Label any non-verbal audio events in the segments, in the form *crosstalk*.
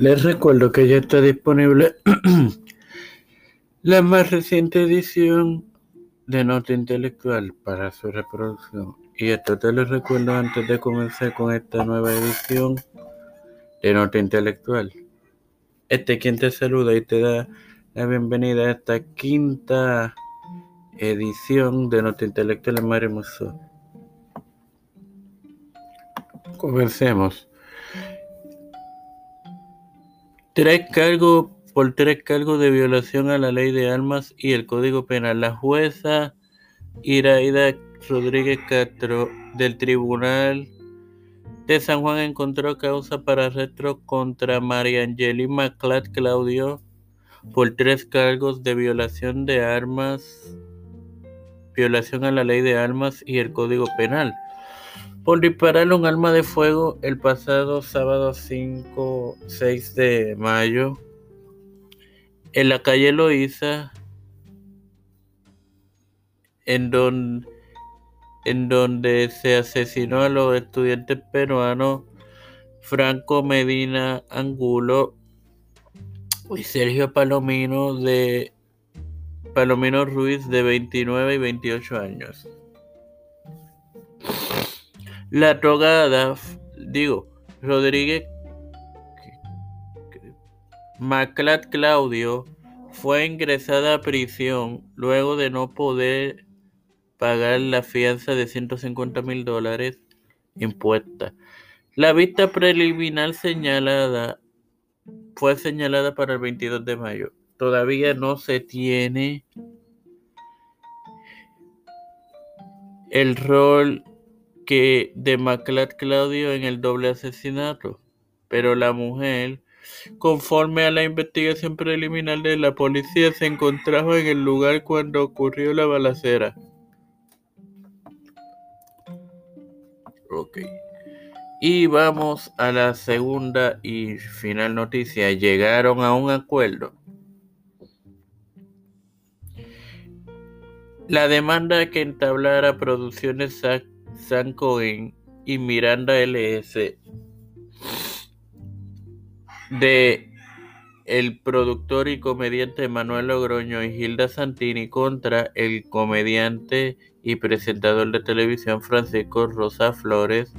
Les recuerdo que ya está disponible *clears throat* la más reciente edición de Nota Intelectual para su reproducción. Y esto te lo recuerdo antes de comenzar con esta nueva edición de Nota Intelectual. Este quien te saluda y te da la bienvenida a esta quinta edición de Nota Intelectual en Mario. Comencemos. Tres cargos por tres cargos de violación a la ley de armas y el Código Penal. La jueza Iraida Rodríguez Castro del Tribunal de San Juan encontró causa para arresto contra María Angelina Clad Claudio por tres cargos de violación de armas, violación a la ley de armas y el Código Penal por disparar un arma de fuego el pasado sábado 5, 6 de mayo en la calle Loíza, en donde, en donde se asesinó a los estudiantes peruanos Franco Medina Angulo y Sergio Palomino de Palomino Ruiz de 29 y 28 años. La drogada, digo, Rodríguez Maclat Claudio fue ingresada a prisión luego de no poder pagar la fianza de 150 mil dólares impuesta. La vista preliminar señalada fue señalada para el 22 de mayo. Todavía no se tiene el rol que de Maclat Claudio en el doble asesinato, pero la mujer, conforme a la investigación preliminar de la policía, se encontraba en el lugar cuando ocurrió la balacera. Ok. Y vamos a la segunda y final noticia. Llegaron a un acuerdo. La demanda que entablara Producciones San Cohen y Miranda LS de el productor y comediante Manuel Logroño y Hilda Santini contra el comediante y presentador de televisión Francisco Rosa Flores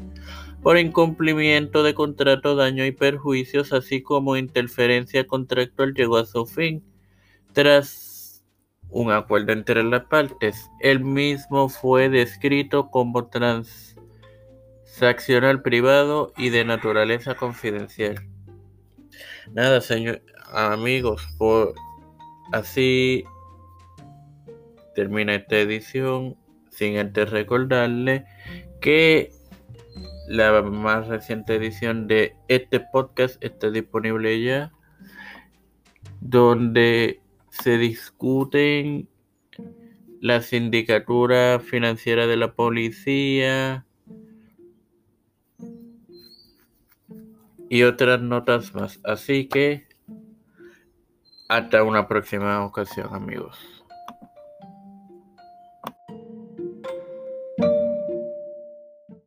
por incumplimiento de contrato, daño y perjuicios, así como interferencia contractual, llegó a su fin. Tras un acuerdo entre las partes. El mismo fue descrito como transaccional privado y de naturaleza confidencial. Nada, señor, amigos, por así termina esta edición. Sin antes recordarle que la más reciente edición de este podcast está disponible ya, donde se discuten la sindicatura financiera de la policía y otras notas más. Así que hasta una próxima ocasión amigos.